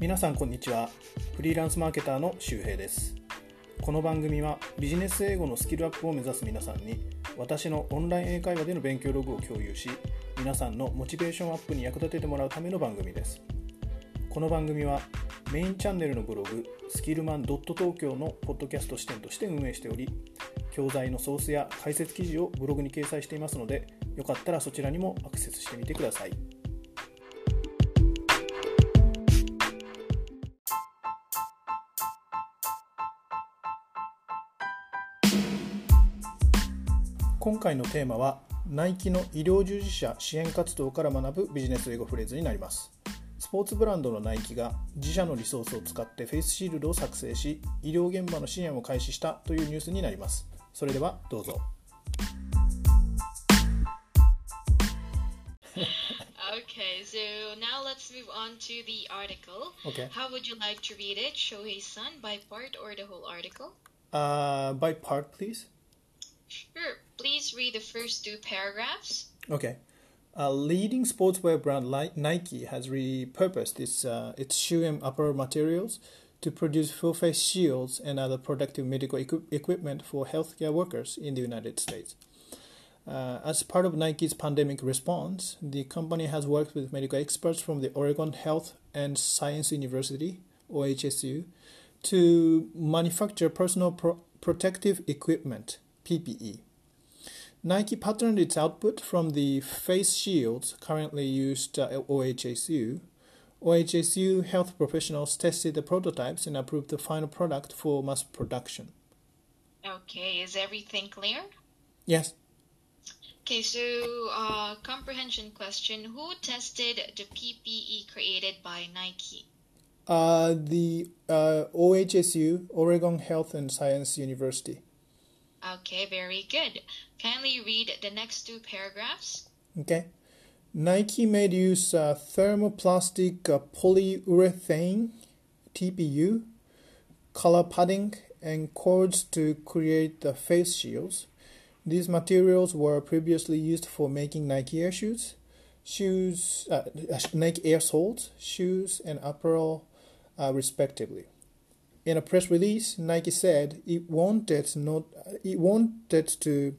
皆さんこんにちは。フリーランスマーケターの周平です。この番組はビジネス英語のスキルアップを目指す皆さんに私のオンライン英会話での勉強ログを共有し皆さんのモチベーションアップに役立ててもらうための番組です。この番組はメインチャンネルのブログスキルマン東京のポッドキャスト視点として運営しており教材のソースや解説記事をブログに掲載していますのでよかったらそちらにもアクセスしてみてください。今回のテーマはナイキの医療従事者支援活動から学ぶビジネス英語フレーズになりますスポーツブランドのナイキが自社のリソースを使ってフェイスシールドを作成し医療現場の支援を開始したというニュースになりますそれではどうぞ Okay, so now let's move on to the article. Okay. How would you like to read it? Shohei-san by part or the whole article? Uh, by part please Sure. Please read the first two paragraphs. Okay. A leading sportswear brand like Nike has repurposed its, uh, its shoe and apparel materials to produce full face shields and other protective medical equi- equipment for healthcare workers in the United States. Uh, as part of Nike's pandemic response, the company has worked with medical experts from the Oregon Health and Science University, OHSU, to manufacture personal pro- protective equipment, PPE. Nike patterned its output from the face shields currently used at OHSU. OHSU health professionals tested the prototypes and approved the final product for mass production. Okay, is everything clear? Yes, Okay, so uh, comprehension question: Who tested the PPE created by Nike? uh, the uh, OHSU, Oregon Health and Science University. Okay, very good. Kindly read the next two paragraphs. Okay. Nike made use of thermoplastic polyurethane TPU, collar padding, and cords to create the face shields. These materials were previously used for making Nike Air shoes, shoes, uh, Nike Air soles, shoes, and apparel, uh, respectively. In a press release, Nike said it wanted not it wanted to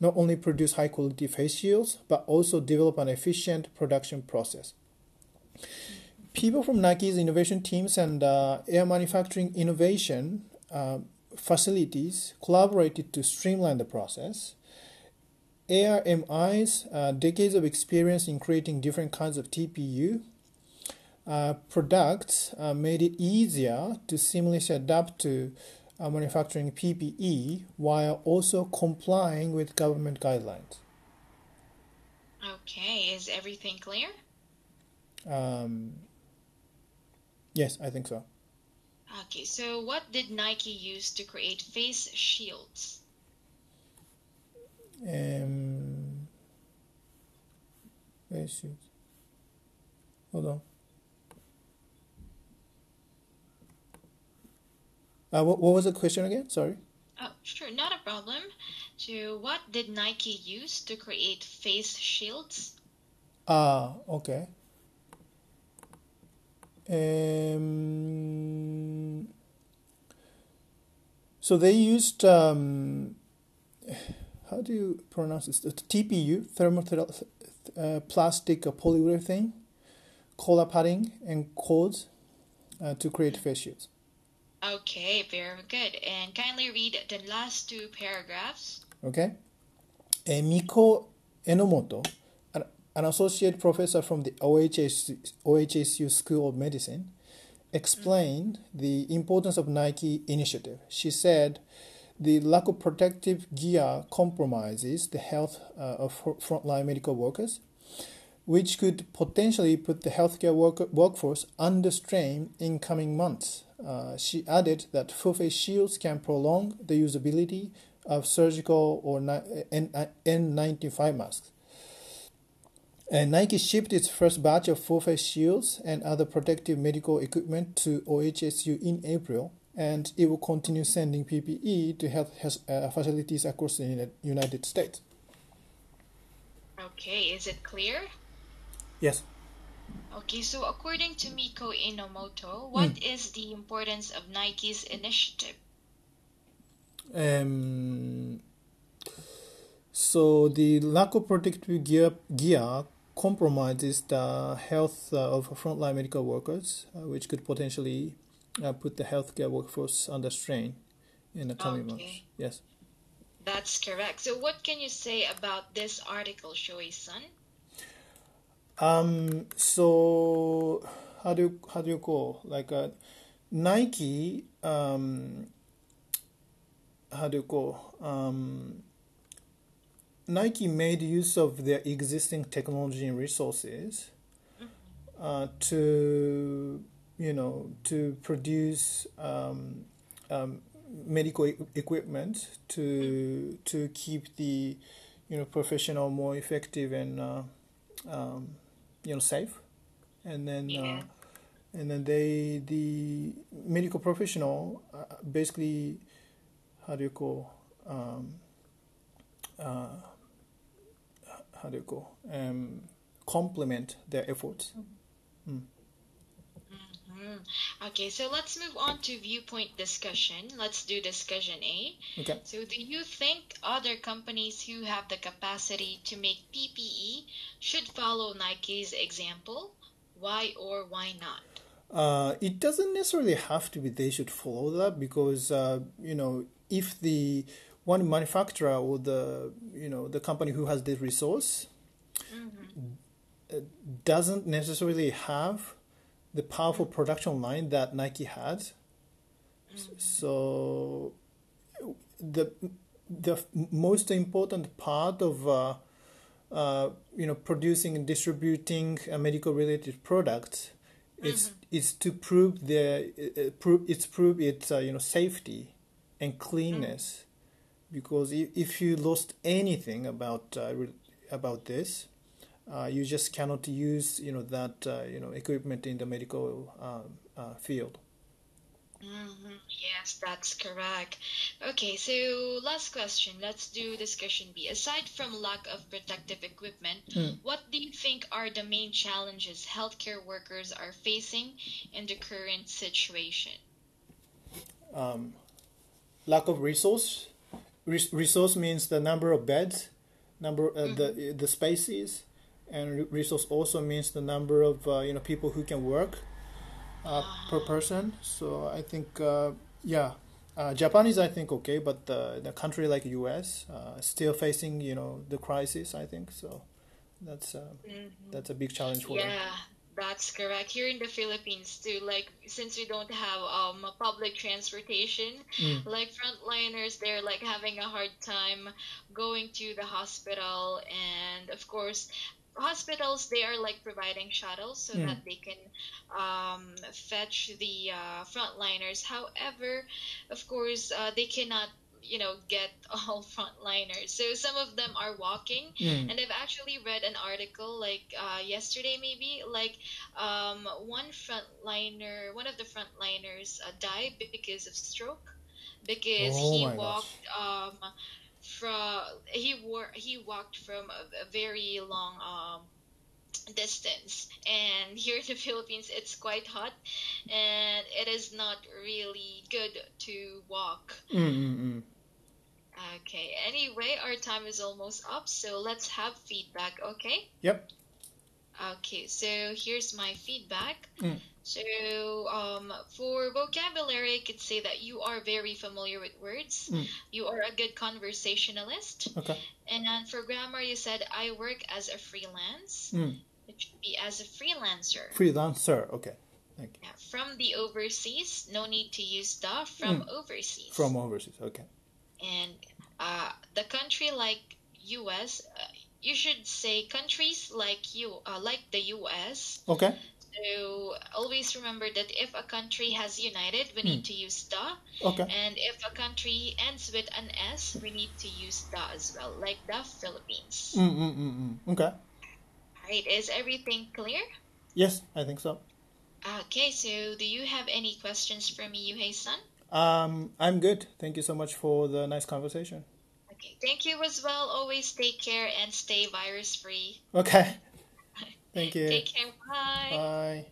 not only produce high quality face shields but also develop an efficient production process. People from Nike's innovation teams and uh, air manufacturing innovation uh, facilities collaborated to streamline the process. ARMI's uh, decades of experience in creating different kinds of TPU uh, products uh, made it easier to seamlessly adapt to uh, manufacturing PPE while also complying with government guidelines. Okay, is everything clear? Um, yes, I think so. Okay, so what did Nike use to create face shields? Um, where should? Hold on. Uh, what, what was the question again? Sorry. Oh, sure, not a problem. So, what did Nike use to create face shields? Ah, okay. Um, so they used um, how do you pronounce this? TPU, thermal uh, plastic polyurethane, collar padding, and cords uh, to create face shields. Okay, very good. And kindly read the last two paragraphs. Okay. Uh, Miko Enomoto, an, an associate professor from the OHSU, OHSU School of Medicine, explained the importance of Nike initiative. She said the lack of protective gear compromises the health uh, of fr- frontline medical workers, which could potentially put the healthcare work- workforce under strain in coming months. Uh, she added that full face shields can prolong the usability of surgical or ni- N- N95 masks. And Nike shipped its first batch of full face shields and other protective medical equipment to OHSU in April, and it will continue sending PPE to health has- uh, facilities across the United States. Okay, is it clear? Yes. Okay, so according to Miko Enomoto, what is the importance of Nike's initiative? Um, so the lack of protective gear, gear compromises the health uh, of frontline medical workers, uh, which could potentially uh, put the healthcare workforce under strain in the coming months. Yes. That's correct. So what can you say about this article, Shoei-san? Um. So how do you, how do you call like uh, Nike? Um. How do you call um. Nike made use of their existing technology and resources uh, to, you know, to produce um, um, medical e- equipment to to keep the, you know, professional more effective and, uh, um, you know, safe, and then. Yeah. Uh, and then they the medical professional uh, basically how do you call um, uh, how do you call um, complement their efforts. Hmm. Okay, so let's move on to viewpoint discussion. Let's do discussion A. Okay. So, do you think other companies who have the capacity to make PPE should follow Nike's example? Why or why not? Uh, it doesn't necessarily have to be they should follow that because uh, you know if the one manufacturer or the you know the company who has the resource uh, doesn't necessarily have the powerful production line that Nike had. So the the most important part of uh, uh, you know producing and distributing uh, medical related products is is to prove the uh, uh, prove it's prove its uh, you know safety and cleanness. Because if, if you lost anything about uh, about this uh, you just cannot use you know that uh, you know equipment in the medical um, uh, field hmm Yes, that's correct. Okay, so last question. Let's do discussion B. Aside from lack of protective equipment, what do you think are the main challenges healthcare workers are facing in the current situation? lack of resource Res- resource means the number of beds number uh, the the spaces and resource also means the number of uh, you know people who can work uh, per person so i think uh, yeah uh, Japan is, I think, okay, but uh, the country like U.S. Uh, still facing, you know, the crisis. I think so. That's uh, that's a big challenge for them. Yeah, that's correct. Here in the Philippines too, like since we don't have um public transportation, like frontliners, they're like having a hard time going to the hospital, and of course, hospitals they are like providing shuttles so Mm. that they can um, fetch the uh, frontliners. However, of course, uh, they cannot. You know, get all frontliners. So some of them are walking, Mm. and I've actually read an article like uh, yesterday, maybe like um, one frontliner, one of the frontliners uh, died because of stroke because Oh he walked um, from he wore he walked from a, a very long um, distance and here in the Philippines it's quite hot and it is not really good to walk Mm, mm, mm. okay anyway our time is almost up so let's have feedback okay Yep. Okay, so here's my feedback. Mm. So, um, for vocabulary, I could say that you are very familiar with words. Mm. You are a good conversationalist. Okay. And for grammar, you said, I work as a freelance. Mm. It should be as a freelancer. Freelancer. Okay. Thank you. Yeah, from the overseas, no need to use the from overseas. Mm. From overseas. Okay. and uh, the country like U.S. Uh, you should say countries like you, uh, like the U.S. Okay. So always remember that if a country has united, we need to use the, Okay. and if a country ends with an S, we need to use the as well, like the Philippines. Mm, mm, mm, mm. Okay. Alright, is everything clear? Yes, I think so. Okay, so do you have any questions for me, Yuhei-san? Um, I'm good. Thank you so much for the nice conversation. Okay, thank you as well. Always take care and stay virus free. Okay. Thank you. Take care. Bye. Bye.